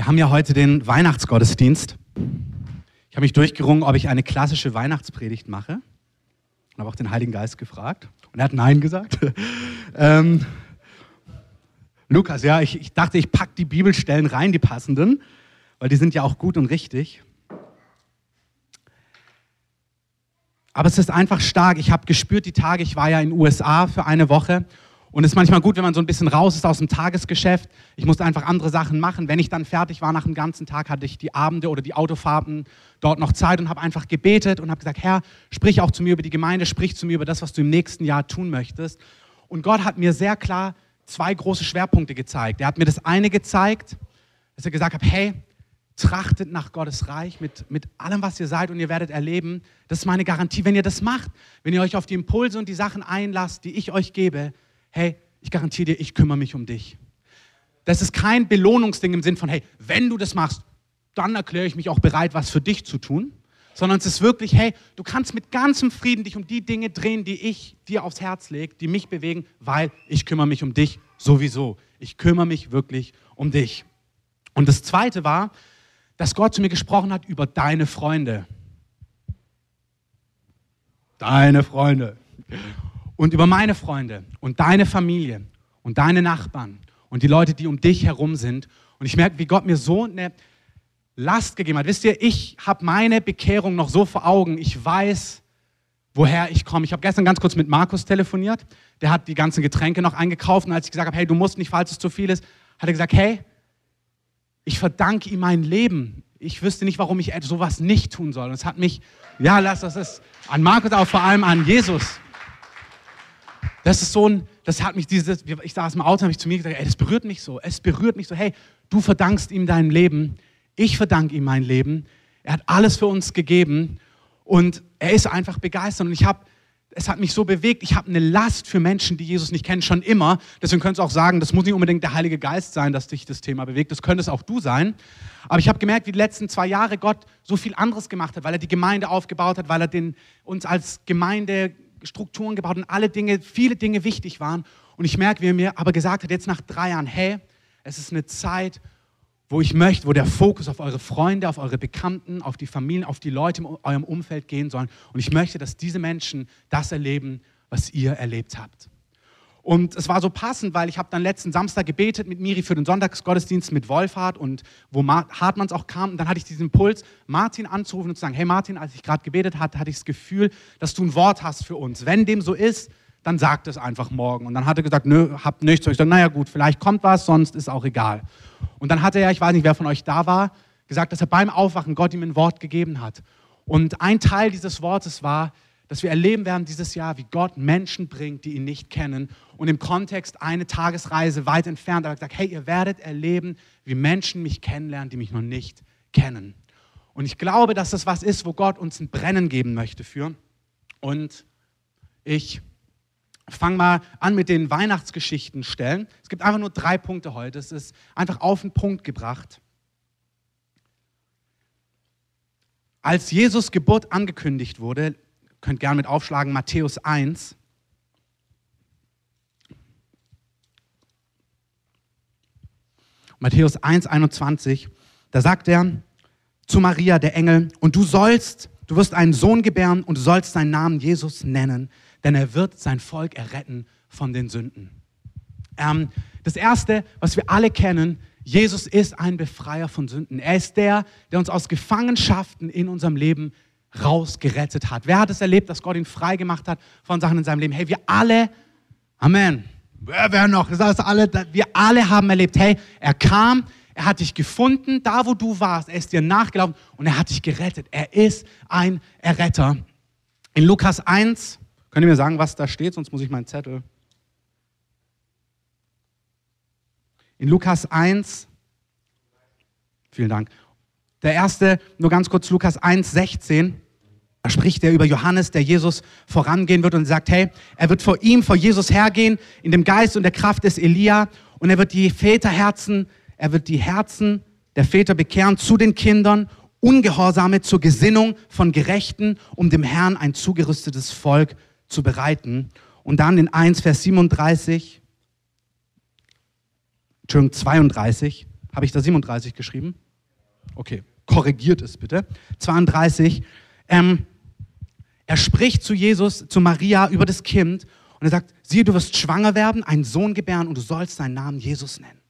Wir haben ja heute den Weihnachtsgottesdienst. Ich habe mich durchgerungen, ob ich eine klassische Weihnachtspredigt mache. Und habe auch den Heiligen Geist gefragt. Und er hat Nein gesagt. ähm, Lukas, ja, ich, ich dachte, ich packe die Bibelstellen rein, die passenden, weil die sind ja auch gut und richtig. Aber es ist einfach stark. Ich habe gespürt die Tage, ich war ja in den USA für eine Woche und es ist manchmal gut, wenn man so ein bisschen raus ist aus dem Tagesgeschäft. Ich musste einfach andere Sachen machen. Wenn ich dann fertig war nach dem ganzen Tag, hatte ich die Abende oder die Autofahrten dort noch Zeit und habe einfach gebetet und habe gesagt, Herr, sprich auch zu mir über die Gemeinde, sprich zu mir über das, was du im nächsten Jahr tun möchtest. Und Gott hat mir sehr klar zwei große Schwerpunkte gezeigt. Er hat mir das eine gezeigt, dass er gesagt hat, hey, trachtet nach Gottes Reich mit, mit allem, was ihr seid und ihr werdet erleben. Das ist meine Garantie, wenn ihr das macht, wenn ihr euch auf die Impulse und die Sachen einlasst, die ich euch gebe, hey, ich garantiere dir, ich kümmere mich um dich. Das ist kein Belohnungsding im Sinn von, hey, wenn du das machst, dann erkläre ich mich auch bereit, was für dich zu tun, sondern es ist wirklich, hey, du kannst mit ganzem Frieden dich um die Dinge drehen, die ich dir aufs Herz lege, die mich bewegen, weil ich kümmere mich um dich sowieso. Ich kümmere mich wirklich um dich. Und das Zweite war, dass Gott zu mir gesprochen hat über deine Freunde. Deine Freunde und über meine Freunde und deine Familie und deine Nachbarn und die Leute, die um dich herum sind. Und ich merke, wie Gott mir so eine Last gegeben hat. Wisst ihr, ich habe meine Bekehrung noch so vor Augen. Ich weiß, woher ich komme. Ich habe gestern ganz kurz mit Markus telefoniert. Der hat die ganzen Getränke noch eingekauft. Und als ich gesagt habe, hey, du musst nicht, falls es zu viel ist, hat er gesagt, hey, ich verdanke ihm mein Leben. Ich wüsste nicht, warum ich sowas nicht tun soll. Und es hat mich, ja, lass das ist an Markus, aber vor allem an Jesus. Das ist so ein, das hat mich dieses, ich saß im Auto habe ich zu mir gesagt, ey, das berührt mich so. Es berührt mich so. Hey, du verdankst ihm dein Leben. Ich verdanke ihm mein Leben. Er hat alles für uns gegeben und er ist einfach begeistert. Und ich habe, es hat mich so bewegt. Ich habe eine Last für Menschen, die Jesus nicht kennen, schon immer. Deswegen könntest du auch sagen, das muss nicht unbedingt der Heilige Geist sein, dass dich das Thema bewegt. Das könnte es auch du sein. Aber ich habe gemerkt, wie die letzten zwei Jahre Gott so viel anderes gemacht hat, weil er die Gemeinde aufgebaut hat, weil er den, uns als Gemeinde Strukturen gebaut und alle Dinge, viele Dinge wichtig waren. Und ich merke, wie er mir aber gesagt hat, jetzt nach drei Jahren, hey, es ist eine Zeit, wo ich möchte, wo der Fokus auf eure Freunde, auf eure Bekannten, auf die Familien, auf die Leute in eurem Umfeld gehen soll. Und ich möchte, dass diese Menschen das erleben, was ihr erlebt habt. Und es war so passend, weil ich habe dann letzten Samstag gebetet mit Miri für den Sonntagsgottesdienst mit Wolfhard und wo Hartmanns auch kam. Und dann hatte ich diesen Impuls, Martin anzurufen und zu sagen, hey Martin, als ich gerade gebetet hatte, hatte ich das Gefühl, dass du ein Wort hast für uns. Wenn dem so ist, dann sag es einfach morgen. Und dann hat er gesagt, nö, habt nichts. Und ich dachte, naja gut, vielleicht kommt was, sonst ist auch egal. Und dann hat er ja, ich weiß nicht, wer von euch da war, gesagt, dass er beim Aufwachen Gott ihm ein Wort gegeben hat. Und ein Teil dieses Wortes war, dass wir erleben werden dieses Jahr, wie Gott Menschen bringt, die ihn nicht kennen. Und im Kontext eine Tagesreise weit entfernt, aber gesagt, hey, ihr werdet erleben, wie Menschen mich kennenlernen, die mich noch nicht kennen. Und ich glaube, dass das was ist, wo Gott uns ein Brennen geben möchte für. Und ich fange mal an mit den Weihnachtsgeschichten stellen. Es gibt einfach nur drei Punkte heute. Es ist einfach auf den Punkt gebracht. Als Jesus Geburt angekündigt wurde, könnt gerne mit aufschlagen, Matthäus 1. Matthäus 1, 21, da sagt er zu Maria, der Engel, und du sollst, du wirst einen Sohn gebären und du sollst seinen Namen Jesus nennen, denn er wird sein Volk erretten von den Sünden. Ähm, das Erste, was wir alle kennen, Jesus ist ein Befreier von Sünden. Er ist der, der uns aus Gefangenschaften in unserem Leben rausgerettet hat. Wer hat es erlebt, dass Gott ihn frei gemacht hat von Sachen in seinem Leben? Hey, wir alle, Amen. Wer, wer noch? Das heißt alle, wir alle haben erlebt, hey, er kam, er hat dich gefunden, da wo du warst, er ist dir nachgelaufen und er hat dich gerettet. Er ist ein Erretter. In Lukas 1, könnt ihr mir sagen, was da steht, sonst muss ich meinen Zettel. In Lukas 1, vielen Dank. Der erste, nur ganz kurz, Lukas 1, 16. Da spricht er über Johannes, der Jesus vorangehen wird und sagt, hey, er wird vor ihm, vor Jesus hergehen, in dem Geist und der Kraft des Elia und er wird die Väterherzen, er wird die Herzen der Väter bekehren zu den Kindern, Ungehorsame zur Gesinnung von Gerechten, um dem Herrn ein zugerüstetes Volk zu bereiten. Und dann in 1, Vers 37, Entschuldigung, 32, Habe ich da 37 geschrieben? Okay, korrigiert es bitte. 32. Ähm, er spricht zu Jesus, zu Maria über das Kind und er sagt, siehe, du wirst schwanger werden, einen Sohn gebären und du sollst seinen Namen Jesus nennen.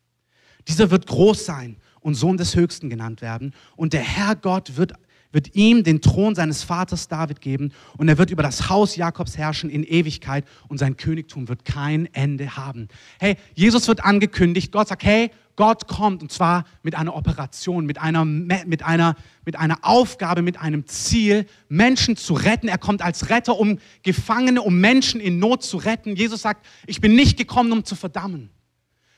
Dieser wird groß sein und Sohn des Höchsten genannt werden. Und der Herr Gott wird, wird ihm den Thron seines Vaters David geben und er wird über das Haus Jakobs herrschen in Ewigkeit und sein Königtum wird kein Ende haben. Hey, Jesus wird angekündigt. Gott sagt, hey, Gott kommt und zwar mit einer Operation, mit einer, mit, einer, mit einer Aufgabe, mit einem Ziel, Menschen zu retten. Er kommt als Retter, um Gefangene, um Menschen in Not zu retten. Jesus sagt, ich bin nicht gekommen, um zu verdammen.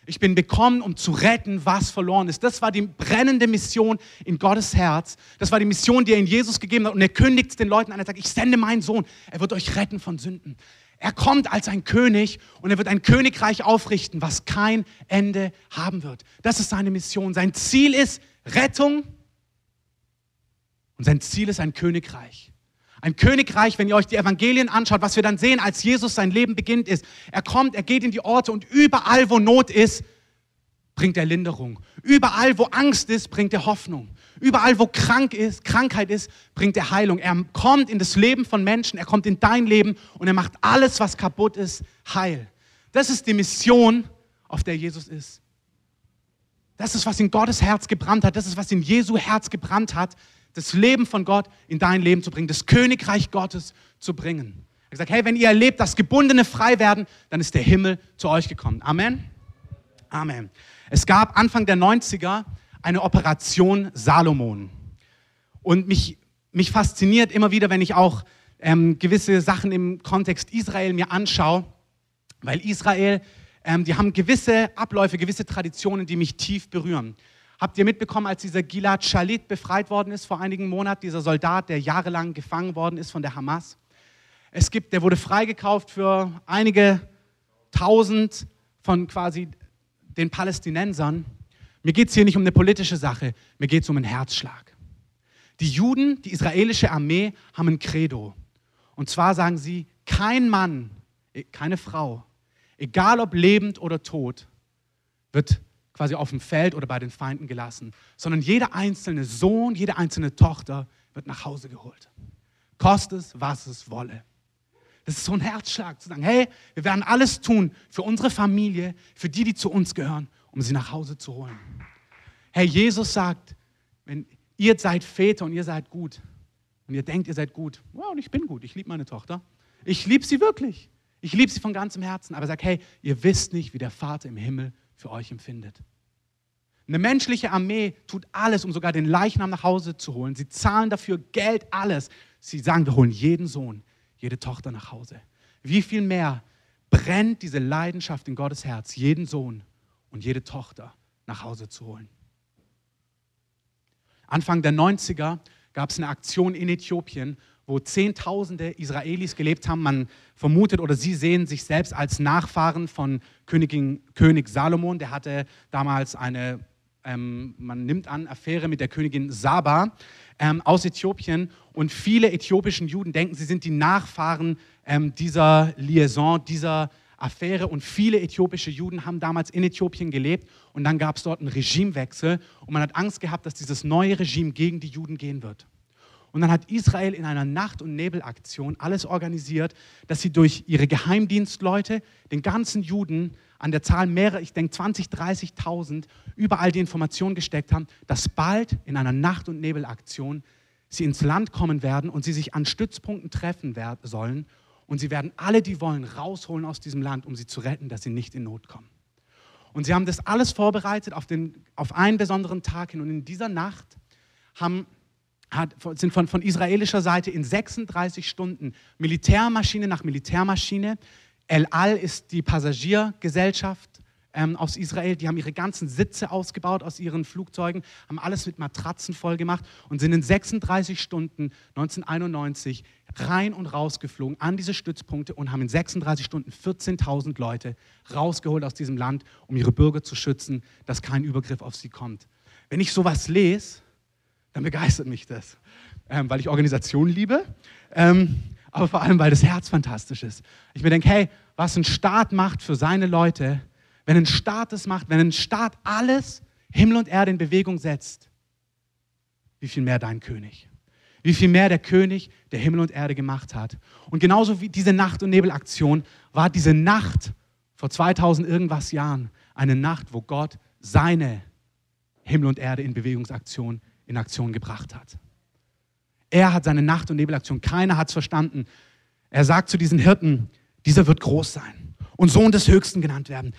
Ich bin gekommen, um zu retten, was verloren ist. Das war die brennende Mission in Gottes Herz. Das war die Mission, die er in Jesus gegeben hat. Und er kündigt den Leuten an. Er sagt, ich sende meinen Sohn. Er wird euch retten von Sünden. Er kommt als ein König und er wird ein Königreich aufrichten, was kein Ende haben wird. Das ist seine Mission. Sein Ziel ist Rettung und sein Ziel ist ein Königreich. Ein Königreich, wenn ihr euch die Evangelien anschaut, was wir dann sehen, als Jesus sein Leben beginnt, ist, er kommt, er geht in die Orte und überall, wo Not ist, bringt er Linderung. Überall, wo Angst ist, bringt er Hoffnung. Überall, wo krank ist, Krankheit ist, bringt er Heilung. Er kommt in das Leben von Menschen, er kommt in dein Leben und er macht alles, was kaputt ist, heil. Das ist die Mission, auf der Jesus ist. Das ist, was in Gottes Herz gebrannt hat. Das ist, was in Jesu Herz gebrannt hat, das Leben von Gott in dein Leben zu bringen, das Königreich Gottes zu bringen. Er hat gesagt, hey, wenn ihr erlebt, dass Gebundene frei werden, dann ist der Himmel zu euch gekommen. Amen. Amen. Es gab Anfang der 90er eine Operation Salomon. Und mich, mich fasziniert immer wieder, wenn ich auch ähm, gewisse Sachen im Kontext Israel mir anschaue, weil Israel, ähm, die haben gewisse Abläufe, gewisse Traditionen, die mich tief berühren. Habt ihr mitbekommen, als dieser Gilad Shalit befreit worden ist vor einigen Monaten, dieser Soldat, der jahrelang gefangen worden ist von der Hamas? Es gibt, der wurde freigekauft für einige tausend von quasi den Palästinensern, mir geht es hier nicht um eine politische Sache, mir geht es um einen Herzschlag. Die Juden, die israelische Armee, haben ein Credo. Und zwar sagen sie, kein Mann, e, keine Frau, egal ob lebend oder tot, wird quasi auf dem Feld oder bei den Feinden gelassen, sondern jeder einzelne Sohn, jede einzelne Tochter wird nach Hause geholt. Koste es, was es wolle. Das ist so ein Herzschlag zu sagen, hey, wir werden alles tun für unsere Familie, für die, die zu uns gehören, um sie nach Hause zu holen. Herr Jesus sagt, wenn ihr seid Väter und ihr seid gut und ihr denkt, ihr seid gut, wow, und ich bin gut, ich liebe meine Tochter. Ich liebe sie wirklich. Ich liebe sie von ganzem Herzen, aber sag, hey, ihr wisst nicht, wie der Vater im Himmel für euch empfindet. Eine menschliche Armee tut alles, um sogar den Leichnam nach Hause zu holen. Sie zahlen dafür Geld, alles. Sie sagen, wir holen jeden Sohn, jede Tochter nach Hause. Wie viel mehr brennt diese Leidenschaft in Gottes Herz, jeden Sohn und jede Tochter nach Hause zu holen. Anfang der 90er gab es eine Aktion in Äthiopien, wo Zehntausende Israelis gelebt haben. Man vermutet oder sie sehen sich selbst als Nachfahren von Königin, König Salomon. Der hatte damals eine, ähm, man nimmt an, Affäre mit der Königin Saba ähm, aus Äthiopien und viele äthiopischen Juden denken, sie sind die Nachfahren ähm, dieser Liaison, dieser Affäre und viele äthiopische Juden haben damals in Äthiopien gelebt und dann gab es dort einen Regimewechsel und man hat Angst gehabt, dass dieses neue Regime gegen die Juden gehen wird. Und dann hat Israel in einer Nacht- und Nebelaktion alles organisiert, dass sie durch ihre Geheimdienstleute den ganzen Juden an der Zahl mehrer, ich denke 20, 30.000, überall die Information gesteckt haben, dass bald in einer Nacht- und Nebelaktion sie ins Land kommen werden und sie sich an Stützpunkten treffen werden, sollen. Und sie werden alle, die wollen, rausholen aus diesem Land, um sie zu retten, dass sie nicht in Not kommen. Und sie haben das alles vorbereitet auf, den, auf einen besonderen Tag hin. Und in dieser Nacht haben, hat, sind von, von israelischer Seite in 36 Stunden Militärmaschine nach Militärmaschine El Al ist die Passagiergesellschaft ähm, aus Israel. Die haben ihre ganzen Sitze ausgebaut aus ihren Flugzeugen, haben alles mit Matratzen voll gemacht und sind in 36 Stunden 1991 rein und raus geflogen an diese Stützpunkte und haben in 36 Stunden 14.000 Leute rausgeholt aus diesem Land, um ihre Bürger zu schützen, dass kein Übergriff auf sie kommt. Wenn ich sowas lese, dann begeistert mich das, ähm, weil ich Organisation liebe. Ähm, aber vor allem, weil das Herz fantastisch ist. Ich mir denke, hey, was ein Staat macht für seine Leute, wenn ein Staat es macht, wenn ein Staat alles Himmel und Erde in Bewegung setzt, wie viel mehr dein König. Wie viel mehr der König, der Himmel und Erde gemacht hat. Und genauso wie diese Nacht- und Nebelaktion war diese Nacht vor 2000 irgendwas Jahren eine Nacht, wo Gott seine Himmel und Erde in Bewegungsaktion in Aktion gebracht hat. Er hat seine Nacht- und Nebelaktion. Keiner hat es verstanden. Er sagt zu diesen Hirten, dieser wird groß sein und Sohn des Höchsten genannt werden.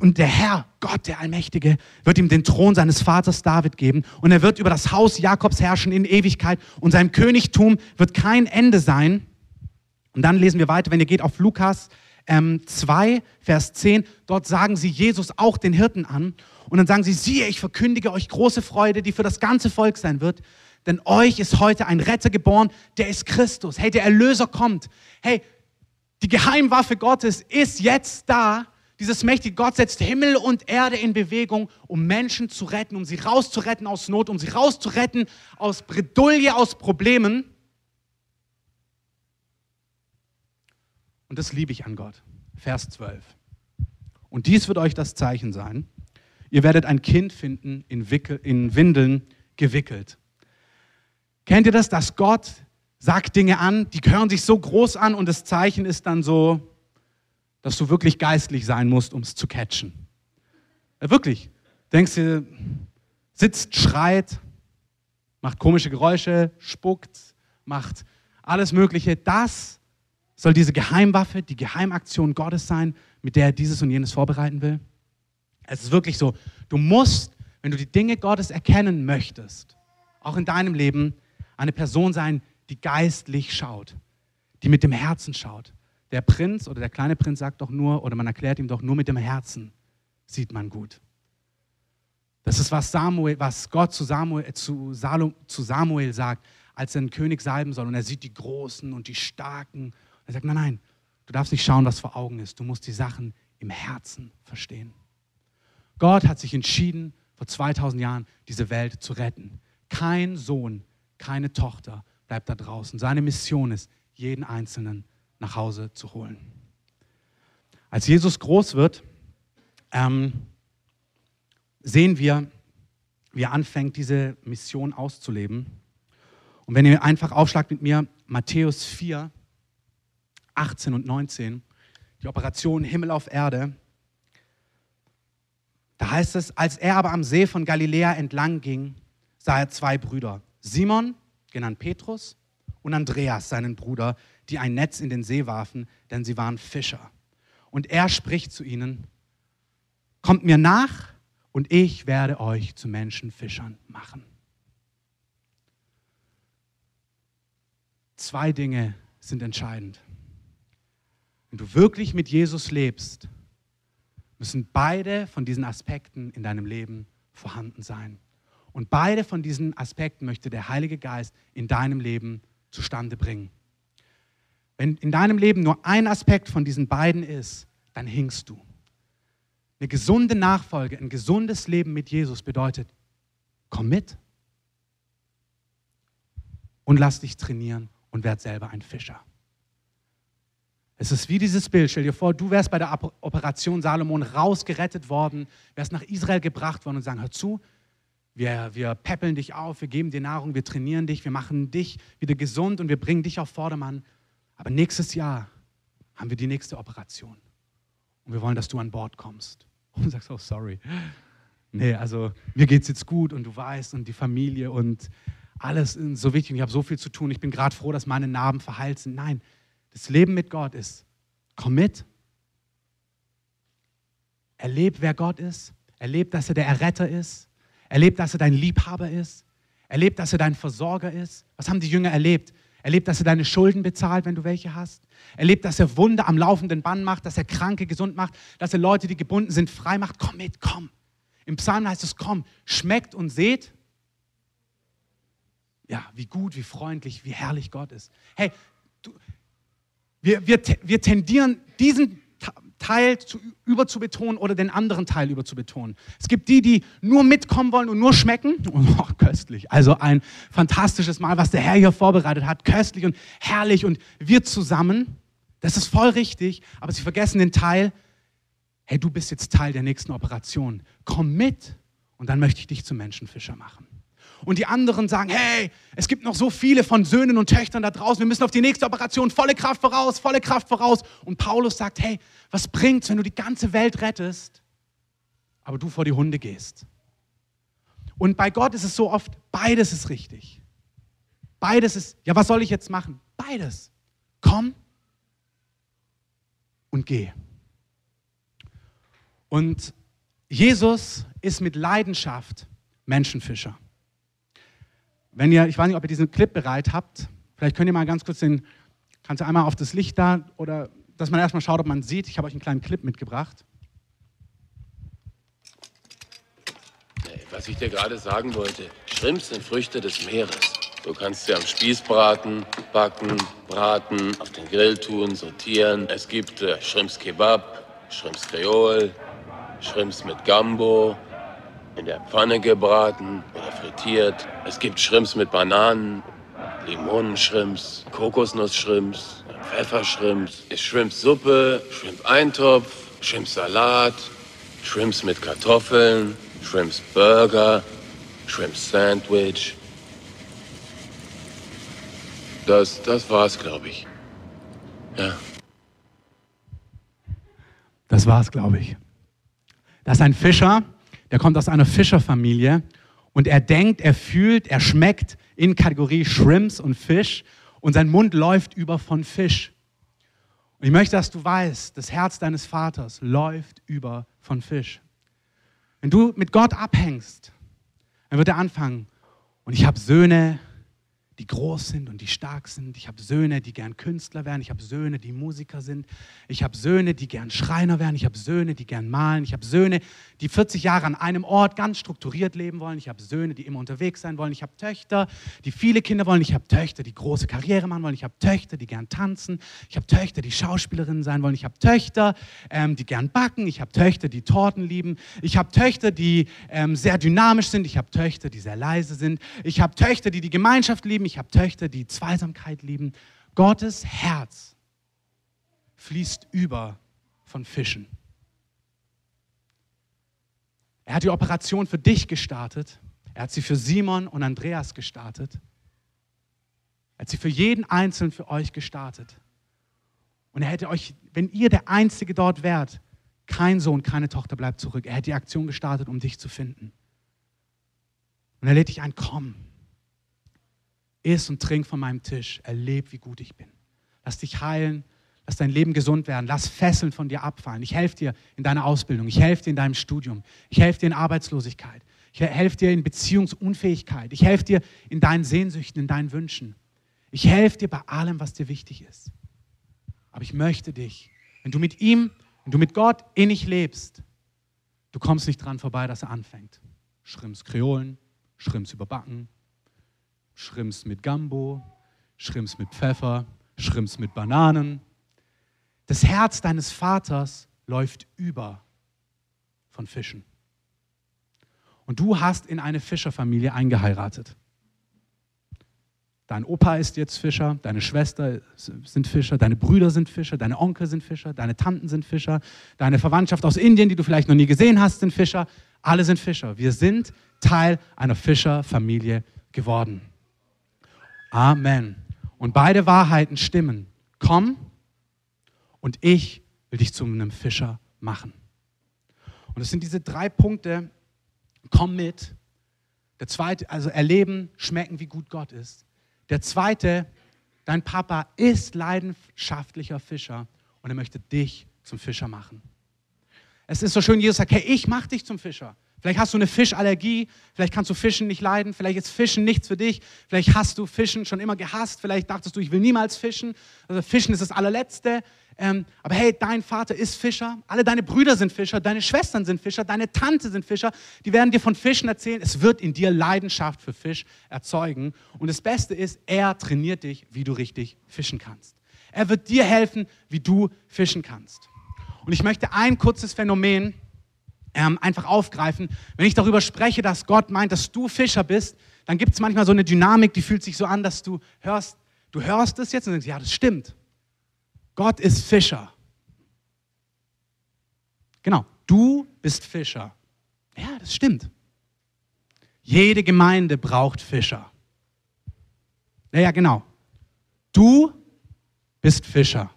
Und der Herr, Gott, der Allmächtige, wird ihm den Thron seines Vaters David geben. Und er wird über das Haus Jakobs herrschen in Ewigkeit. Und sein Königtum wird kein Ende sein. Und dann lesen wir weiter, wenn ihr geht auf Lukas ähm, 2, Vers 10. Dort sagen sie Jesus auch den Hirten an. Und dann sagen sie, siehe, ich verkündige euch große Freude, die für das ganze Volk sein wird. Denn euch ist heute ein Retter geboren, der ist Christus. Hey, der Erlöser kommt. Hey, die Geheimwaffe Gottes ist jetzt da dieses mächtige Gott setzt Himmel und Erde in Bewegung, um Menschen zu retten, um sie rauszuretten aus Not, um sie rauszuretten aus Bredouille, aus Problemen. Und das liebe ich an Gott. Vers 12. Und dies wird euch das Zeichen sein. Ihr werdet ein Kind finden, in, Wickel, in Windeln gewickelt. Kennt ihr das, dass Gott sagt Dinge an, die hören sich so groß an und das Zeichen ist dann so, dass du wirklich geistlich sein musst, um es zu catchen. Ja, wirklich. Denkst du, sitzt, schreit, macht komische Geräusche, spuckt, macht alles Mögliche. Das soll diese Geheimwaffe, die Geheimaktion Gottes sein, mit der er dieses und jenes vorbereiten will. Es ist wirklich so, du musst, wenn du die Dinge Gottes erkennen möchtest, auch in deinem Leben, eine Person sein, die geistlich schaut, die mit dem Herzen schaut, der Prinz oder der kleine Prinz sagt doch nur, oder man erklärt ihm doch nur mit dem Herzen sieht man gut. Das ist, was, Samuel, was Gott zu Samuel, zu, Salom, zu Samuel sagt, als er einen König salben soll. Und er sieht die Großen und die Starken. Und er sagt, nein, nein, du darfst nicht schauen, was vor Augen ist. Du musst die Sachen im Herzen verstehen. Gott hat sich entschieden, vor 2000 Jahren diese Welt zu retten. Kein Sohn, keine Tochter bleibt da draußen. Seine Mission ist, jeden Einzelnen nach Hause zu holen. Als Jesus groß wird, ähm, sehen wir, wie er anfängt, diese Mission auszuleben. Und wenn ihr einfach aufschlagt mit mir, Matthäus 4, 18 und 19, die Operation Himmel auf Erde, da heißt es, als er aber am See von Galiläa entlang ging, sah er zwei Brüder, Simon, genannt Petrus, und Andreas, seinen Bruder, die ein Netz in den See warfen, denn sie waren Fischer. Und er spricht zu ihnen, kommt mir nach und ich werde euch zu Menschenfischern machen. Zwei Dinge sind entscheidend. Wenn du wirklich mit Jesus lebst, müssen beide von diesen Aspekten in deinem Leben vorhanden sein. Und beide von diesen Aspekten möchte der Heilige Geist in deinem Leben zustande bringen. Wenn in deinem Leben nur ein Aspekt von diesen beiden ist, dann hinkst du. Eine gesunde Nachfolge, ein gesundes Leben mit Jesus bedeutet, komm mit und lass dich trainieren und werd selber ein Fischer. Es ist wie dieses Bild. Stell dir vor, du wärst bei der Operation Salomon rausgerettet worden, wärst nach Israel gebracht worden und sagen, hör zu, wir, wir peppeln dich auf, wir geben dir Nahrung, wir trainieren dich, wir machen dich wieder gesund und wir bringen dich auf Vordermann. Aber nächstes Jahr haben wir die nächste Operation. Und wir wollen, dass du an Bord kommst. Und sagst, oh, sorry. Nee, also mir geht es jetzt gut und du weißt und die Familie und alles ist so wichtig und ich habe so viel zu tun. Ich bin gerade froh, dass meine Narben verheilt sind. Nein, das Leben mit Gott ist, komm mit. Erleb, wer Gott ist. Erleb, dass er der Erretter ist. Erlebt, dass er dein Liebhaber ist. Erlebt, dass er dein Versorger ist. Was haben die Jünger erlebt? Erlebt, dass er deine Schulden bezahlt, wenn du welche hast. Erlebt, dass er Wunder am laufenden Band macht, dass er Kranke gesund macht, dass er Leute, die gebunden sind, frei macht. Komm mit, komm. Im Psalm heißt es, komm, schmeckt und seht. Ja, wie gut, wie freundlich, wie herrlich Gott ist. Hey, du, wir, wir, wir tendieren diesen Teil zu, überzubetonen oder den anderen Teil überzubetonen. Es gibt die, die nur mitkommen wollen und nur schmecken. Oh, köstlich. Also ein fantastisches Mahl, was der Herr hier vorbereitet hat. Köstlich und herrlich und wir zusammen. Das ist voll richtig, aber sie vergessen den Teil, hey, du bist jetzt Teil der nächsten Operation. Komm mit und dann möchte ich dich zum Menschenfischer machen. Und die anderen sagen, hey, es gibt noch so viele von Söhnen und Töchtern da draußen, wir müssen auf die nächste Operation, volle Kraft voraus, volle Kraft voraus. Und Paulus sagt, hey, was bringt's, wenn du die ganze Welt rettest, aber du vor die Hunde gehst? Und bei Gott ist es so oft, beides ist richtig. Beides ist, ja, was soll ich jetzt machen? Beides. Komm und geh. Und Jesus ist mit Leidenschaft Menschenfischer. Wenn ihr, ich weiß nicht, ob ihr diesen Clip bereit habt, vielleicht könnt ihr mal ganz kurz den, kannst du einmal auf das Licht da oder dass man erstmal schaut, ob man sieht. Ich habe euch einen kleinen Clip mitgebracht. Was ich dir gerade sagen wollte, Shrimps sind Früchte des Meeres. Du kannst sie am Spieß braten, backen, braten, auf den Grill tun, sortieren. Es gibt äh, Shrimps Kebab, Shrimps Creole, Shrimps mit Gambo, in der Pfanne gebraten oder frittiert. Es gibt Shrimps mit Bananen, Limonenshrimps, Kokosnussshrimps, Pfeffershrimps, Shrimpsuppe, Shrimp-Eintopf, Shrimp-Salat, Shrimps mit Kartoffeln, Shrimps Burger. Das, das war's, glaube ich. Ja. Das war's, glaube ich. Das ist ein Fischer, der kommt aus einer Fischerfamilie und er denkt, er fühlt, er schmeckt in Kategorie Shrimps und Fisch und sein Mund läuft über von Fisch. Und ich möchte, dass du weißt, das Herz deines Vaters läuft über von Fisch. Wenn du mit Gott abhängst, dann wird er anfangen. Und ich habe Söhne, die groß sind und die stark sind. Ich habe Söhne, die gern Künstler werden. Ich habe Söhne, die Musiker sind. Ich habe Söhne, die gern Schreiner werden. Ich habe Söhne, die gern malen. Ich habe Söhne, die 40 Jahre an einem Ort ganz strukturiert leben wollen. Ich habe Söhne, die immer unterwegs sein wollen. Ich habe Töchter, die viele Kinder wollen. Ich habe Töchter, die große Karriere machen wollen. Ich habe Töchter, die gern tanzen. Ich habe Töchter, die Schauspielerinnen sein wollen. Ich habe Töchter, ähm, die gern backen. Ich habe Töchter, die Torten lieben. Ich habe Töchter, die ähm, sehr dynamisch sind. Ich habe Töchter, die sehr leise sind. Ich habe Töchter, die die Gemeinschaft lieben lieben, ich habe Töchter, die Zweisamkeit lieben. Gottes Herz fließt über von Fischen. Er hat die Operation für dich gestartet. Er hat sie für Simon und Andreas gestartet. Er hat sie für jeden Einzelnen für euch gestartet. Und er hätte euch, wenn ihr der Einzige dort wärt, kein Sohn, keine Tochter bleibt zurück. Er hätte die Aktion gestartet, um dich zu finden. Und er lädt dich ein, komm, Iss und trink von meinem Tisch. Erleb, wie gut ich bin. Lass dich heilen. Lass dein Leben gesund werden. Lass Fesseln von dir abfallen. Ich helfe dir in deiner Ausbildung. Ich helfe dir in deinem Studium. Ich helfe dir in Arbeitslosigkeit. Ich helfe dir in Beziehungsunfähigkeit. Ich helfe dir in deinen Sehnsüchten, in deinen Wünschen. Ich helfe dir bei allem, was dir wichtig ist. Aber ich möchte dich, wenn du mit ihm, wenn du mit Gott innig lebst, du kommst nicht dran vorbei, dass er anfängt. Schrimps Kreolen, Schrimps überbacken, Schrimps mit Gambo, Schrimps mit Pfeffer, Schrimps mit Bananen. Das Herz deines Vaters läuft über von Fischen. Und du hast in eine Fischerfamilie eingeheiratet. Dein Opa ist jetzt Fischer, deine Schwester sind Fischer, deine Brüder sind Fischer, deine Onkel sind Fischer, deine Tanten sind Fischer, deine Verwandtschaft aus Indien, die du vielleicht noch nie gesehen hast, sind Fischer. Alle sind Fischer. Wir sind Teil einer Fischerfamilie geworden. Amen. Und beide Wahrheiten stimmen. Komm und ich will dich zu einem Fischer machen. Und es sind diese drei Punkte. Komm mit. Der zweite, also erleben, schmecken, wie gut Gott ist. Der zweite, dein Papa ist leidenschaftlicher Fischer und er möchte dich zum Fischer machen. Es ist so schön, Jesus sagt, hey, ich mache dich zum Fischer. Vielleicht hast du eine Fischallergie, vielleicht kannst du Fischen nicht leiden, vielleicht ist Fischen nichts für dich, vielleicht hast du Fischen schon immer gehasst, vielleicht dachtest du, ich will niemals fischen. Also Fischen ist das allerletzte. Ähm, aber hey, dein Vater ist Fischer, alle deine Brüder sind Fischer, deine Schwestern sind Fischer, deine Tante sind Fischer. Die werden dir von Fischen erzählen. Es wird in dir Leidenschaft für Fisch erzeugen. Und das Beste ist, er trainiert dich, wie du richtig fischen kannst. Er wird dir helfen, wie du fischen kannst. Und ich möchte ein kurzes Phänomen ähm, einfach aufgreifen. Wenn ich darüber spreche, dass Gott meint, dass du Fischer bist, dann gibt es manchmal so eine Dynamik, die fühlt sich so an, dass du hörst, du hörst es jetzt und denkst, ja, das stimmt. Gott ist Fischer. Genau, du bist Fischer. Ja, das stimmt. Jede Gemeinde braucht Fischer. Ja, ja, genau. Du bist Fischer.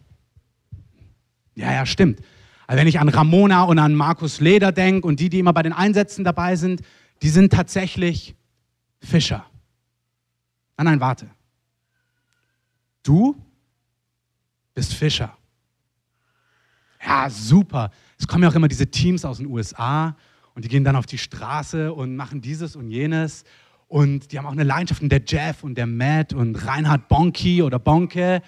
Ja, ja, stimmt. Also wenn ich an Ramona und an Markus Leder denke und die, die immer bei den Einsätzen dabei sind, die sind tatsächlich Fischer. Nein, nein, warte. Du bist Fischer. Ja, super. Es kommen ja auch immer diese Teams aus den USA und die gehen dann auf die Straße und machen dieses und jenes. Und die haben auch eine Leidenschaft. Und der Jeff und der Matt und Reinhard Bonki oder Bonke.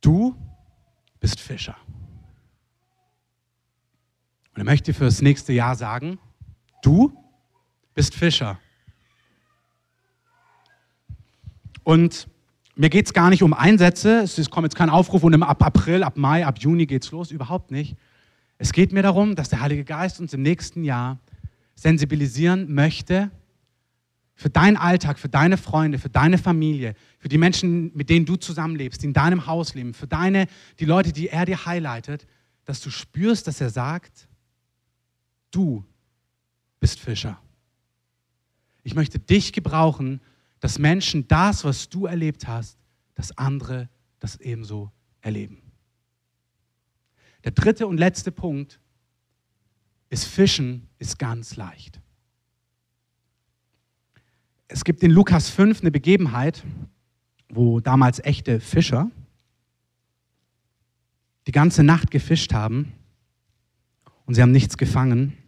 Du bist Fischer. Und er möchte für das nächste Jahr sagen, du bist Fischer. Und mir geht es gar nicht um Einsätze, es kommt jetzt kein Aufruf und ab April, ab Mai, ab Juni geht es los, überhaupt nicht. Es geht mir darum, dass der Heilige Geist uns im nächsten Jahr sensibilisieren möchte für deinen Alltag, für deine Freunde, für deine Familie, für die Menschen, mit denen du zusammenlebst, die in deinem Haus leben, für deine, die Leute, die er dir highlightet, dass du spürst, dass er sagt, du bist Fischer. Ich möchte dich gebrauchen, dass Menschen das, was du erlebt hast, dass andere das ebenso erleben. Der dritte und letzte Punkt ist Fischen ist ganz leicht. Es gibt in Lukas 5 eine Begebenheit, wo damals echte Fischer die ganze Nacht gefischt haben und sie haben nichts gefangen.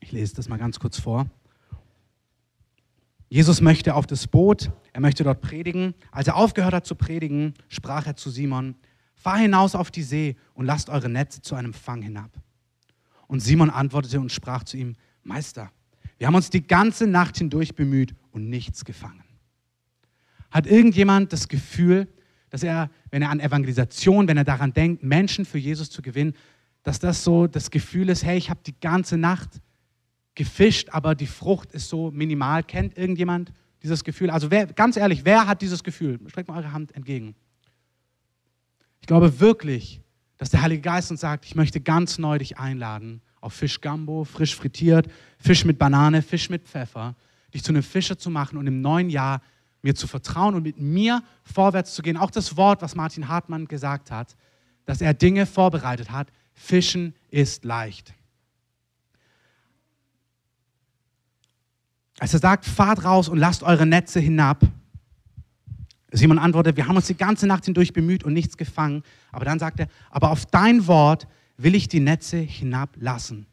Ich lese das mal ganz kurz vor. Jesus möchte auf das Boot, er möchte dort predigen. Als er aufgehört hat zu predigen, sprach er zu Simon, fahr hinaus auf die See und lasst eure Netze zu einem Fang hinab. Und Simon antwortete und sprach zu ihm, Meister, wir haben uns die ganze Nacht hindurch bemüht und nichts gefangen. Hat irgendjemand das Gefühl, dass er, wenn er an Evangelisation, wenn er daran denkt, Menschen für Jesus zu gewinnen, dass das so das Gefühl ist, hey, ich habe die ganze Nacht gefischt, aber die Frucht ist so minimal. Kennt irgendjemand dieses Gefühl? Also wer, ganz ehrlich, wer hat dieses Gefühl? Streckt mal eure Hand entgegen. Ich glaube wirklich, dass der Heilige Geist uns sagt, ich möchte ganz neu dich einladen auf Fisch Gambo, frisch frittiert, Fisch mit Banane, Fisch mit Pfeffer, dich zu einem Fischer zu machen und im neuen Jahr mir zu vertrauen und mit mir vorwärts zu gehen. Auch das Wort, was Martin Hartmann gesagt hat, dass er Dinge vorbereitet hat. Fischen ist leicht. Als er sagt, fahrt raus und lasst eure Netze hinab, Simon antwortet, wir haben uns die ganze Nacht hindurch bemüht und nichts gefangen. Aber dann sagt er, aber auf dein Wort will ich die Netze hinablassen.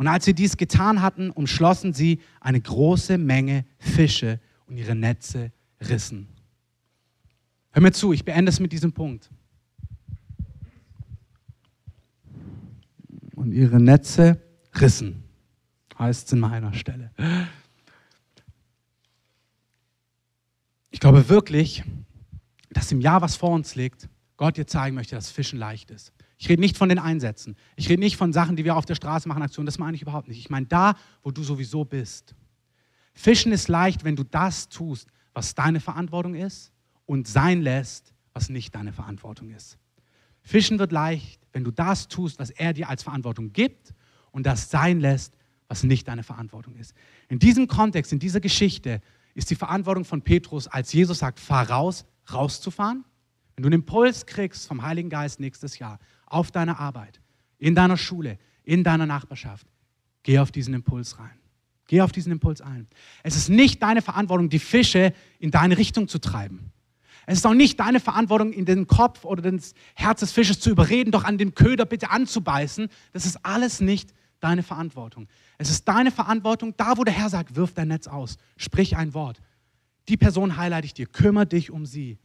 Und als sie dies getan hatten, umschlossen sie eine große Menge Fische und ihre Netze rissen. Hör mir zu, ich beende es mit diesem Punkt. Und ihre Netze rissen, heißt es in meiner Stelle. Ich glaube wirklich, dass im Jahr, was vor uns liegt, Gott dir zeigen möchte, dass Fischen leicht ist. Ich rede nicht von den Einsätzen. Ich rede nicht von Sachen, die wir auf der Straße machen, Aktionen. Das meine ich überhaupt nicht. Ich meine da, wo du sowieso bist. Fischen ist leicht, wenn du das tust, was deine Verantwortung ist und sein lässt, was nicht deine Verantwortung ist. Fischen wird leicht, wenn du das tust, was er dir als Verantwortung gibt und das sein lässt, was nicht deine Verantwortung ist. In diesem Kontext, in dieser Geschichte ist die Verantwortung von Petrus, als Jesus sagt, fahr raus, rauszufahren. Wenn du einen Impuls kriegst vom Heiligen Geist nächstes Jahr auf deiner Arbeit, in deiner Schule, in deiner Nachbarschaft, geh auf diesen Impuls rein. Geh auf diesen Impuls ein. Es ist nicht deine Verantwortung, die Fische in deine Richtung zu treiben. Es ist auch nicht deine Verantwortung, in den Kopf oder das Herz des Fisches zu überreden, doch an dem Köder bitte anzubeißen. Das ist alles nicht deine Verantwortung. Es ist deine Verantwortung, da wo der Herr sagt, wirf dein Netz aus, sprich ein Wort. Die Person highlight ich dir, kümmere dich um sie.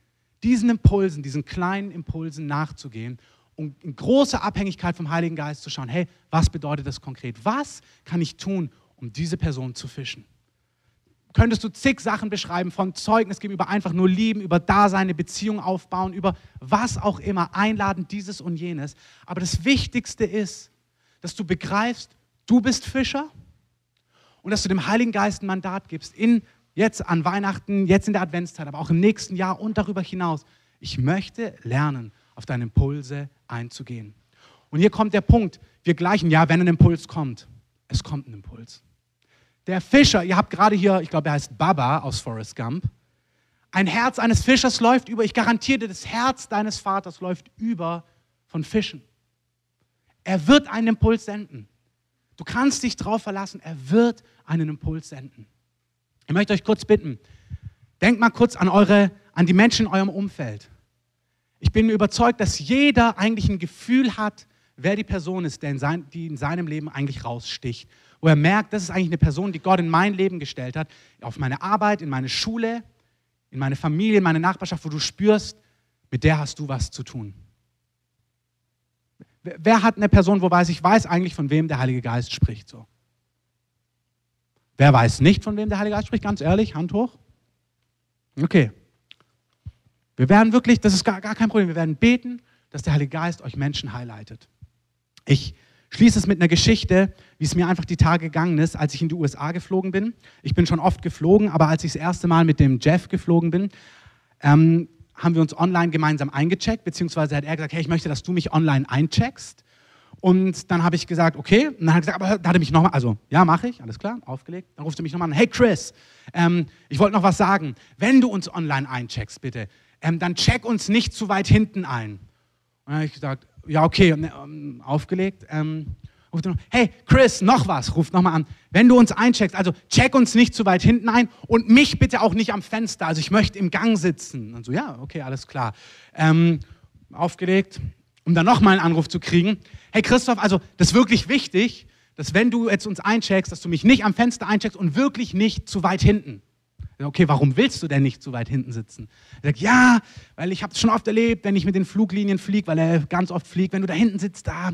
Diesen Impulsen, diesen kleinen Impulsen nachzugehen und in großer Abhängigkeit vom Heiligen Geist zu schauen, hey, was bedeutet das konkret? Was kann ich tun, um diese Person zu fischen? Könntest du zig Sachen beschreiben, von Zeugnis geben, über einfach nur lieben, über Dasein, eine Beziehung aufbauen, über was auch immer, einladen, dieses und jenes. Aber das Wichtigste ist, dass du begreifst, du bist Fischer und dass du dem Heiligen Geist ein Mandat gibst, in, jetzt an Weihnachten, jetzt in der Adventszeit, aber auch im nächsten Jahr und darüber hinaus. Ich möchte lernen, auf deine Impulse einzugehen. Und hier kommt der Punkt, wir gleichen, ja, wenn ein Impuls kommt, es kommt ein Impuls. der Fischer, ihr habt gerade hier, ich glaube, er heißt Baba aus Forrest Gump. Ein Herz eines Fischers läuft über. Ich garantiere dir, das Herz deines Vaters läuft über von Fischen. Er wird einen Impuls senden. Du kannst dich darauf verlassen, er wird einen Impuls senden. Ich möchte euch kurz bitten, denkt mal kurz an, eure, an die Menschen in eurem Umfeld. Ich bin überzeugt, dass jeder eigentlich ein Gefühl hat, wer die Person ist, die in seinem Leben eigentlich raussticht. Wo er merkt, das ist eigentlich eine Person, die Gott in mein Leben gestellt hat, auf meine Arbeit, in meine Schule, in meine Familie, in meine Nachbarschaft, wo du spürst, mit der hast du was zu tun. Wer hat eine Person, wo weiß, ich weiß eigentlich, von wem der Heilige Geist spricht? So. Wer weiß nicht, von wem der Heilige Geist spricht? Ganz ehrlich, Hand hoch. Okay. Wir werden wirklich, das ist gar, gar kein Problem, wir werden beten, dass der Heilige Geist euch Menschen highlightet. Ich schließe es mit einer Geschichte, wie es mir einfach die Tage gegangen ist, als ich in die USA geflogen bin. Ich bin schon oft geflogen, aber als ich das erste Mal mit dem Jeff geflogen bin, ähm, haben wir uns online gemeinsam eingecheckt, beziehungsweise hat er gesagt, hey, ich möchte, dass du mich online eincheckst. Und dann habe ich gesagt, okay. Und dann hat er gesagt, aber da hat er mich nochmal, also ja, mache ich, alles klar, aufgelegt. Dann ruft er mich nochmal an, hey Chris, ähm, ich wollte noch was sagen. Wenn du uns online eincheckst, bitte, ähm, dann check uns nicht zu weit hinten ein. Und dann habe ich gesagt, ja, okay, ähm, aufgelegt. Ähm, hey Chris, noch was, ruft nochmal an. Wenn du uns eincheckst, also check uns nicht zu weit hinten ein und mich bitte auch nicht am Fenster, also ich möchte im Gang sitzen. Und so, ja, okay, alles klar. Ähm, aufgelegt, um dann nochmal einen Anruf zu kriegen. Hey Christoph, also das ist wirklich wichtig, dass wenn du jetzt uns eincheckst, dass du mich nicht am Fenster eincheckst und wirklich nicht zu weit hinten. Okay, warum willst du denn nicht zu weit hinten sitzen? Er sagt, ja, weil ich habe es schon oft erlebt, wenn ich mit den Fluglinien fliege, weil er ganz oft fliegt, wenn du da hinten sitzt, da,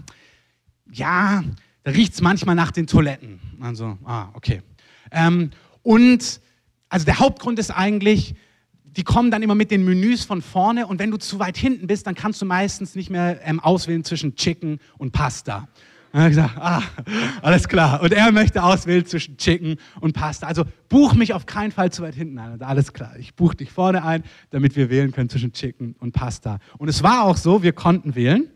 ja, da riecht es manchmal nach den Toiletten. Also, ah, okay. Ähm, und also der Hauptgrund ist eigentlich, die kommen dann immer mit den Menüs von vorne und wenn du zu weit hinten bist, dann kannst du meistens nicht mehr ähm, auswählen zwischen Chicken und Pasta. Und habe ich gesagt, ah, alles klar. Und er möchte auswählen zwischen Chicken und Pasta. Also buch mich auf keinen Fall zu weit hinten ein. Und alles klar, ich buche dich vorne ein, damit wir wählen können zwischen Chicken und Pasta. Und es war auch so, wir konnten wählen.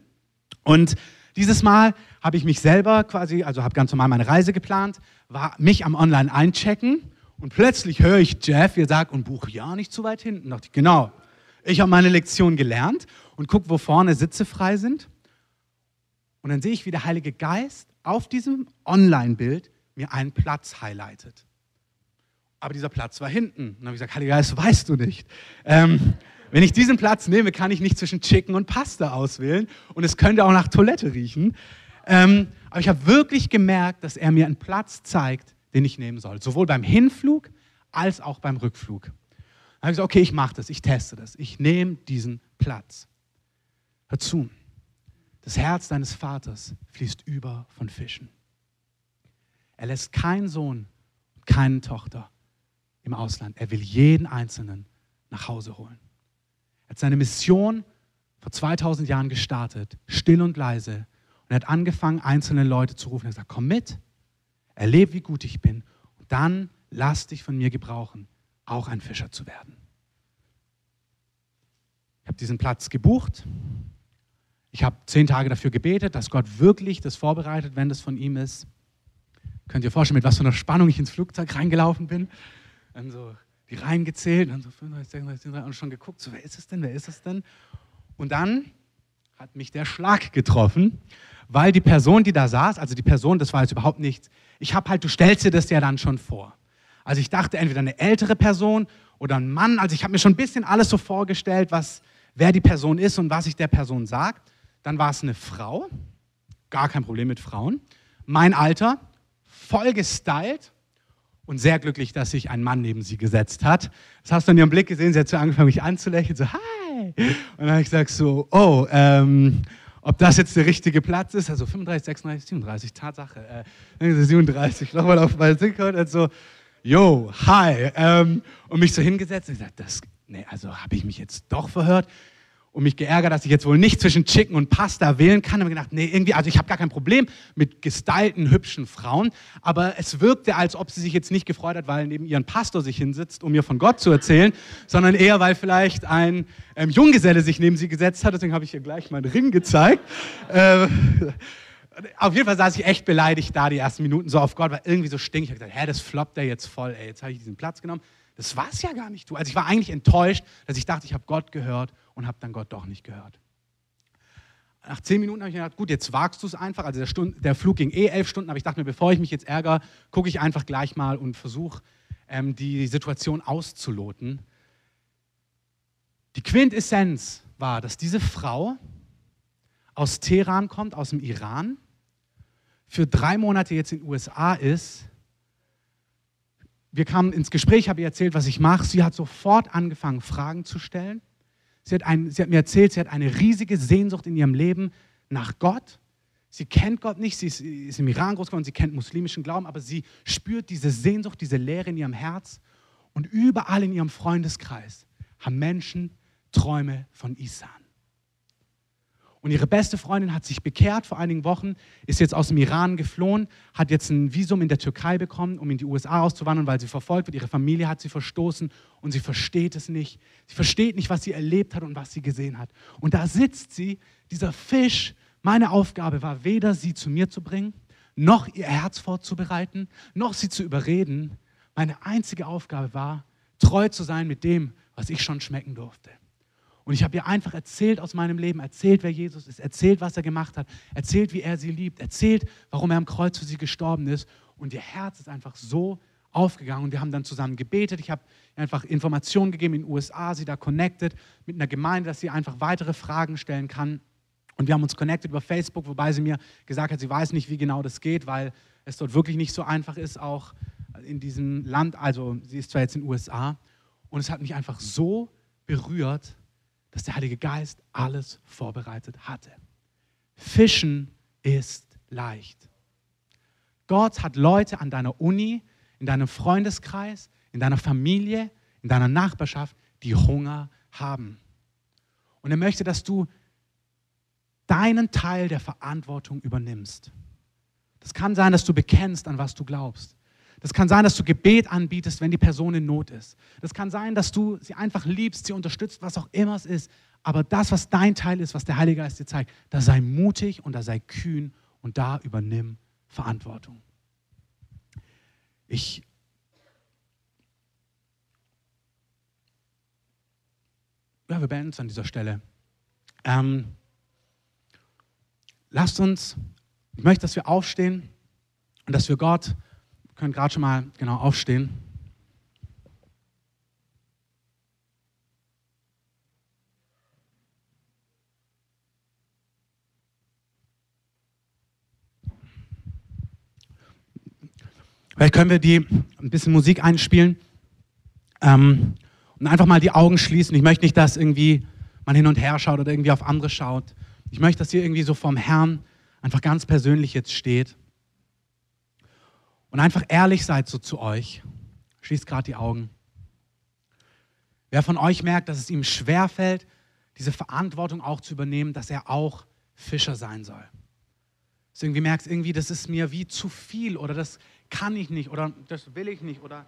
Und dieses Mal habe ich mich selber quasi, also habe ganz normal meine Reise geplant, war mich am Online einchecken und plötzlich höre ich Jeff, ihr sagt, und buch ja nicht zu weit hinten. Da dachte ich, genau. Ich habe meine Lektion gelernt und guck, wo vorne Sitze frei sind. Und dann sehe ich, wie der Heilige Geist auf diesem Online-Bild mir einen Platz highlightet. Aber dieser Platz war hinten. Und dann habe ich gesagt, Heiliger Geist, weißt du nicht. Ähm, wenn ich diesen Platz nehme, kann ich nicht zwischen Chicken und Pasta auswählen und es könnte auch nach Toilette riechen. Ähm, aber ich habe wirklich gemerkt, dass er mir einen Platz zeigt, den ich nehmen soll. Sowohl beim Hinflug als auch beim Rückflug. Dann habe ich gesagt, okay, ich mache das, ich teste das. Ich nehme diesen Platz. Hör zu. Das Herz deines Vaters fließt über von Fischen. Er lässt keinen Sohn und keine Tochter im Ausland. Er will jeden Einzelnen nach Hause holen. Er hat seine Mission vor 2000 Jahren gestartet, still und leise. Und er hat angefangen, einzelne Leute zu rufen. Er hat gesagt, komm mit, erlebe, wie gut ich bin. Und dann lass dich von mir gebrauchen, auch ein Fischer zu werden. Ich habe diesen Platz gebucht. Ich habe zehn Tage dafür gebetet, dass Gott wirklich das vorbereitet, wenn das von ihm ist. Könnt ihr vorstellen, mit was für einer Spannung ich ins Flugzeug reingelaufen bin? Dann so die Reihen gezählt, dann so 35, 36, 37 und schon geguckt, so, wer ist es denn, wer ist es denn? Und dann hat mich der Schlag getroffen, weil die Person, die da saß, also die Person, das war jetzt überhaupt nichts, ich habe halt, du stellst dir das ja dann schon vor. Also ich dachte entweder eine ältere Person oder ein Mann, also ich habe mir schon ein bisschen alles so vorgestellt, was, wer die Person ist und was ich der Person sage. Dann war es eine Frau, gar kein Problem mit Frauen. Mein Alter, voll gestylt, und sehr glücklich, dass sich ein Mann neben sie gesetzt hat. Das hast du in ihrem Blick gesehen, sie hat so angefangen, mich anzulächeln, so, hi. Und dann habe ich gesagt so, oh, ähm, ob das jetzt der richtige Platz ist, also 35, 36, 37, Tatsache, äh, 37, nochmal auf meinen Synchron und so, yo, hi. Ähm, und mich so hingesetzt und gesagt, das, nee, also habe ich mich jetzt doch verhört und mich geärgert, dass ich jetzt wohl nicht zwischen Chicken und Pasta wählen kann. Und mir gedacht, nee, irgendwie, also ich habe gar kein Problem mit gestylten, hübschen Frauen, aber es wirkte, als ob sie sich jetzt nicht gefreut hat, weil neben ihren Pastor sich hinsitzt, um mir von Gott zu erzählen, sondern eher, weil vielleicht ein ähm, Junggeselle sich neben sie gesetzt hat. Deswegen habe ich ihr gleich meinen Ring gezeigt. Äh, Auf jeden Fall saß ich echt beleidigt da die ersten Minuten so auf Gott, war irgendwie so stinkig. Ich habe gesagt, hä, das floppt der jetzt voll, ey, jetzt habe ich diesen Platz genommen. Das war es ja gar nicht, du. Also ich war eigentlich enttäuscht, dass ich dachte, ich habe Gott gehört und habe dann Gott doch nicht gehört. Nach zehn Minuten habe ich mir gedacht, gut, jetzt wagst du es einfach. Also der, Stund, der, Flug ging eh elf Stunden, aber ich dachte mir, bevor ich mich jetzt ärgere, gucke ich einfach gleich mal und versuche, ähm, die Situation auszuloten. Die Quintessenz war, dass diese Frau aus Teheran kommt, aus dem Iran, für drei Monate jetzt in den USA ist. Wir kamen ins Gespräch, habe ihr erzählt, was ich mache. Sie hat sofort angefangen, Fragen zu stellen. Sie hat, ein, sie hat mir erzählt, sie hat eine riesige Sehnsucht in ihrem Leben nach Gott. Sie kennt Gott nicht, sie ist, ist im Iran groß geworden, sie kennt muslimischen Glauben, aber sie spürt diese Sehnsucht, diese Leere in ihrem Herz. Und überall in ihrem Freundeskreis haben Menschen Träume von Isan. Und ihre beste Freundin hat sich bekehrt vor einigen Wochen, ist jetzt aus dem Iran geflohen, hat jetzt ein Visum in der Türkei bekommen, um in die USA auszuwandern, weil sie verfolgt wird. Ihre Familie hat sie verstoßen und sie versteht es nicht. Sie versteht nicht, was sie erlebt hat und was sie gesehen hat. Und da sitzt sie, dieser Fisch. Meine Aufgabe war weder sie zu mir zu bringen, noch ihr Herz vorzubereiten, noch sie zu überreden. Meine einzige Aufgabe war, treu zu sein mit dem, was ich schon schmecken durfte. Und ich habe ihr einfach erzählt aus meinem Leben, erzählt, wer Jesus ist, erzählt, was er gemacht hat, erzählt, wie er sie liebt, erzählt, warum er am Kreuz für sie gestorben ist. Und ihr Herz ist einfach so aufgegangen und wir haben dann zusammen gebetet. Ich habe einfach Informationen gegeben in den USA, sie da connected mit einer Gemeinde, dass sie einfach weitere Fragen stellen kann. Und wir haben uns connected über Facebook, wobei sie mir gesagt hat, sie weiß nicht, wie genau das geht, weil es dort wirklich nicht so einfach ist, auch in diesem Land. Also sie ist zwar jetzt in den USA. Und es hat mich einfach so berührt, dass der Heilige Geist alles vorbereitet hatte. Fischen ist leicht. Gott hat Leute an deiner Uni, in deinem Freundeskreis, in deiner Familie, in deiner Nachbarschaft, die Hunger haben. Und er möchte, dass du deinen Teil der Verantwortung übernimmst. Das kann sein, dass du bekennst, an was du glaubst. Das kann sein, dass du Gebet anbietest, wenn die Person in Not ist. Das kann sein, dass du sie einfach liebst, sie unterstützt, was auch immer es ist. Aber das, was dein Teil ist, was der Heilige Geist dir zeigt, da sei mutig und da sei kühn und da übernimm Verantwortung. Ich ja, wir beenden es an dieser Stelle. Ähm, lasst uns, ich möchte, dass wir aufstehen und dass wir Gott können gerade schon mal genau aufstehen. Vielleicht können wir die ein bisschen Musik einspielen ähm, und einfach mal die Augen schließen. Ich möchte nicht, dass irgendwie man hin und her schaut oder irgendwie auf andere schaut. Ich möchte, dass ihr irgendwie so vom Herrn einfach ganz persönlich jetzt steht und einfach ehrlich seid so zu euch. Schließt gerade die Augen. Wer von euch merkt, dass es ihm schwerfällt, diese Verantwortung auch zu übernehmen, dass er auch Fischer sein soll. Dass du irgendwie merkst, irgendwie, das ist mir wie zu viel oder das kann ich nicht oder das will ich nicht oder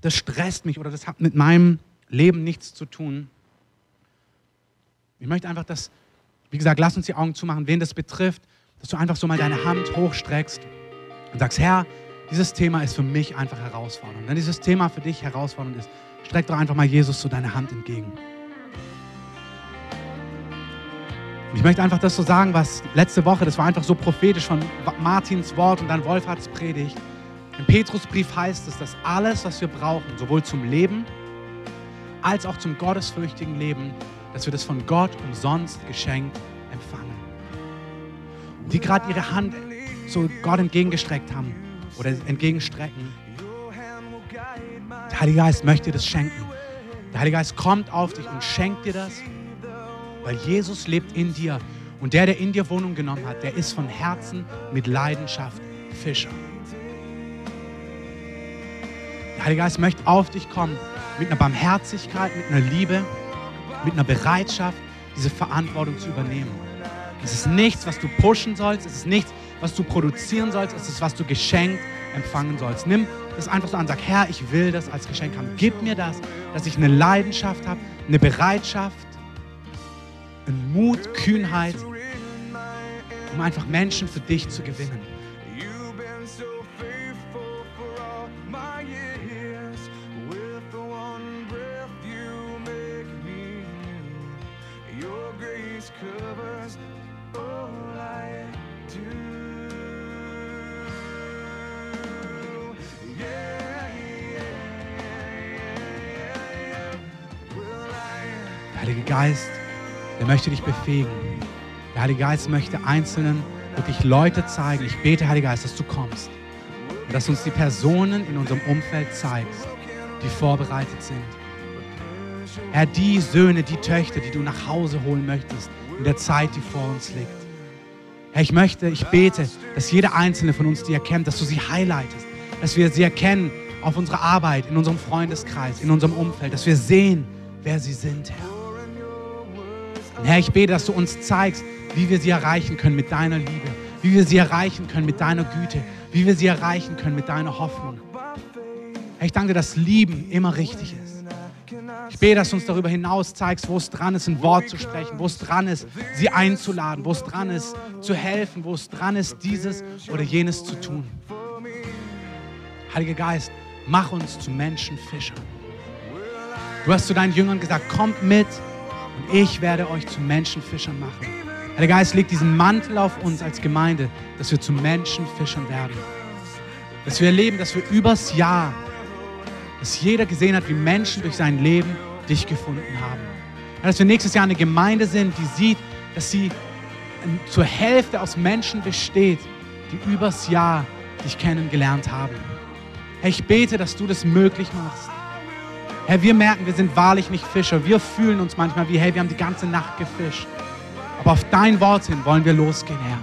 das stresst mich oder das hat mit meinem Leben nichts zu tun. Ich möchte einfach, dass, wie gesagt, lass uns die Augen zumachen, wen das betrifft, dass du einfach so mal deine Hand hochstreckst und sagst, Herr, dieses Thema ist für mich einfach herausfordernd. Wenn dieses Thema für dich herausfordernd ist, streck doch einfach mal Jesus so deine Hand entgegen. Und ich möchte einfach das so sagen, was letzte Woche, das war einfach so prophetisch von Martins Wort und dann Wolfhards Predigt. Im Petrusbrief heißt es, dass alles, was wir brauchen, sowohl zum Leben als auch zum gottesfürchtigen Leben, dass wir das von Gott umsonst geschenkt empfangen. Die gerade ihre Hand so Gott entgegengestreckt haben oder entgegenstrecken. Der Heilige Geist möchte dir das schenken. Der Heilige Geist kommt auf dich und schenkt dir das, weil Jesus lebt in dir. Und der, der in dir Wohnung genommen hat, der ist von Herzen mit Leidenschaft Fischer. Der Heilige Geist möchte auf dich kommen mit einer Barmherzigkeit, mit einer Liebe, mit einer Bereitschaft, diese Verantwortung zu übernehmen. Es ist nichts, was du pushen sollst. Es ist nichts, was du produzieren sollst. Ist, was du geschenkt empfangen sollst. Nimm das einfach so an. Sag, Herr, ich will das als Geschenk haben. Gib mir das, dass ich eine Leidenschaft habe, eine Bereitschaft, einen Mut, Kühnheit, um einfach Menschen für dich zu gewinnen. Geist, der möchte dich befähigen. Der Heilige Geist möchte Einzelnen wirklich Leute zeigen. Ich bete, Heiliger Geist, dass du kommst und dass du uns die Personen in unserem Umfeld zeigst, die vorbereitet sind. Herr, die Söhne, die Töchter, die du nach Hause holen möchtest in der Zeit, die vor uns liegt. Herr, ich möchte, ich bete, dass jeder Einzelne von uns die erkennt, dass du sie highlightest, dass wir sie erkennen auf unserer Arbeit, in unserem Freundeskreis, in unserem Umfeld, dass wir sehen, wer sie sind, Herr. Herr, ich bete, dass du uns zeigst, wie wir sie erreichen können mit deiner Liebe, wie wir sie erreichen können mit deiner Güte, wie wir sie erreichen können mit deiner Hoffnung. Herr, ich danke dir, dass Lieben immer richtig ist. Ich bete, dass du uns darüber hinaus zeigst, wo es dran ist, ein Wort zu sprechen, wo es dran ist, sie einzuladen, wo es dran ist, zu helfen, wo es dran ist, dieses oder jenes zu tun. Heiliger Geist, mach uns zu Menschenfischern. Du hast zu deinen Jüngern gesagt, kommt mit und ich werde euch zu Menschenfischern machen. Heiliger Geist, leg diesen Mantel auf uns als Gemeinde, dass wir zu Menschenfischern werden. Dass wir erleben, dass wir übers Jahr, dass jeder gesehen hat, wie Menschen durch sein Leben dich gefunden haben. Dass wir nächstes Jahr eine Gemeinde sind, die sieht, dass sie ähm, zur Hälfte aus Menschen besteht, die übers Jahr dich kennengelernt haben. Herr, ich bete, dass du das möglich machst. Herr, wir merken, wir sind wahrlich nicht Fischer. Wir fühlen uns manchmal wie, hey, wir haben die ganze Nacht gefischt. Aber auf dein Wort hin wollen wir losgehen, Herr.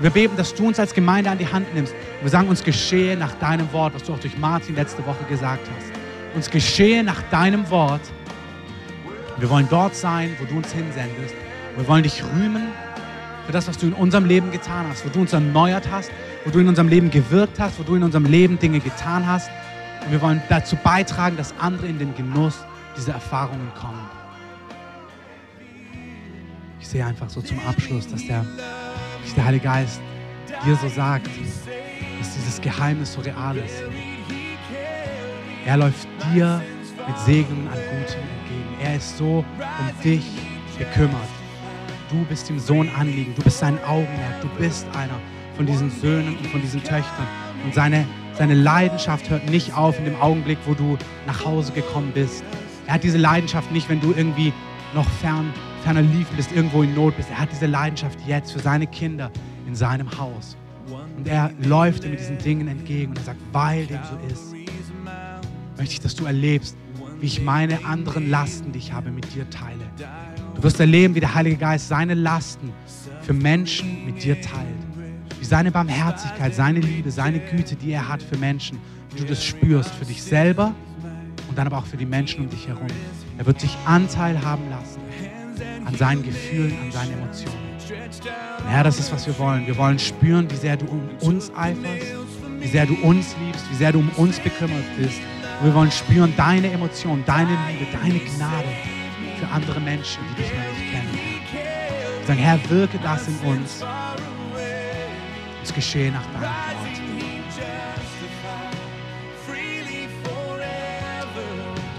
Wir beten, dass du uns als Gemeinde an die Hand nimmst. Wir sagen, uns geschehe nach deinem Wort, was du auch durch Martin letzte Woche gesagt hast. Uns geschehe nach deinem Wort. Wir wollen dort sein, wo du uns hinsendest. Wir wollen dich rühmen für das, was du in unserem Leben getan hast, wo du uns erneuert hast, wo du in unserem Leben gewirkt hast, wo du in unserem Leben Dinge getan hast. Und wir wollen dazu beitragen, dass andere in den Genuss dieser Erfahrungen kommen. Ich sehe einfach so zum Abschluss, dass der, dass der Heilige Geist dir so sagt, dass dieses Geheimnis so real ist. Er läuft dir mit Segnungen an Gutem entgegen. Er ist so um dich gekümmert. Du bist ihm so ein Anliegen. Du bist sein Augenmerk. Du bist einer von diesen Söhnen und von diesen Töchtern. Und seine, seine Leidenschaft hört nicht auf in dem Augenblick, wo du nach Hause gekommen bist. Er hat diese Leidenschaft nicht, wenn du irgendwie noch fern, ferner liefen bist, irgendwo in Not bist. Er hat diese Leidenschaft jetzt für seine Kinder in seinem Haus. Und er läuft dir mit diesen Dingen entgegen und er sagt, weil dem so ist, möchte ich, dass du erlebst, wie ich meine anderen Lasten, die ich habe, mit dir teile. Du wirst erleben, wie der Heilige Geist seine Lasten für Menschen mit dir teilt. Seine Barmherzigkeit, seine Liebe, seine Güte, die er hat für Menschen, wie du das spürst, für dich selber und dann aber auch für die Menschen um dich herum. Er wird dich Anteil haben lassen an seinen Gefühlen, an seinen Emotionen. Und Herr, das ist, was wir wollen. Wir wollen spüren, wie sehr du um uns eiferst, wie sehr du uns liebst, wie sehr du um uns bekümmert bist. Und wir wollen spüren deine Emotionen, deine Liebe, deine Gnade für andere Menschen, die dich noch nicht kennen. Wir sagen, Herr, wirke das in uns. Es geschehe nach deinem Wort.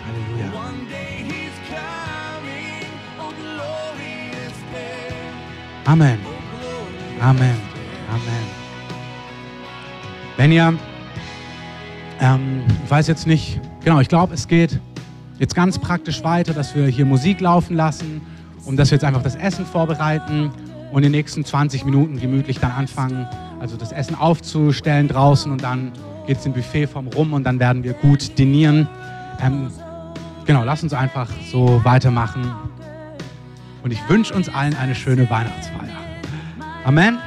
Halleluja. Amen. Amen. Amen. Wenn ihr, ähm, ich weiß jetzt nicht, genau, ich glaube, es geht jetzt ganz praktisch weiter, dass wir hier Musik laufen lassen und dass wir jetzt einfach das Essen vorbereiten und in den nächsten 20 Minuten gemütlich dann anfangen, also das Essen aufzustellen draußen und dann geht es im Buffet vom Rum und dann werden wir gut dinieren. Ähm, genau, lass uns einfach so weitermachen. Und ich wünsche uns allen eine schöne Weihnachtsfeier. Amen.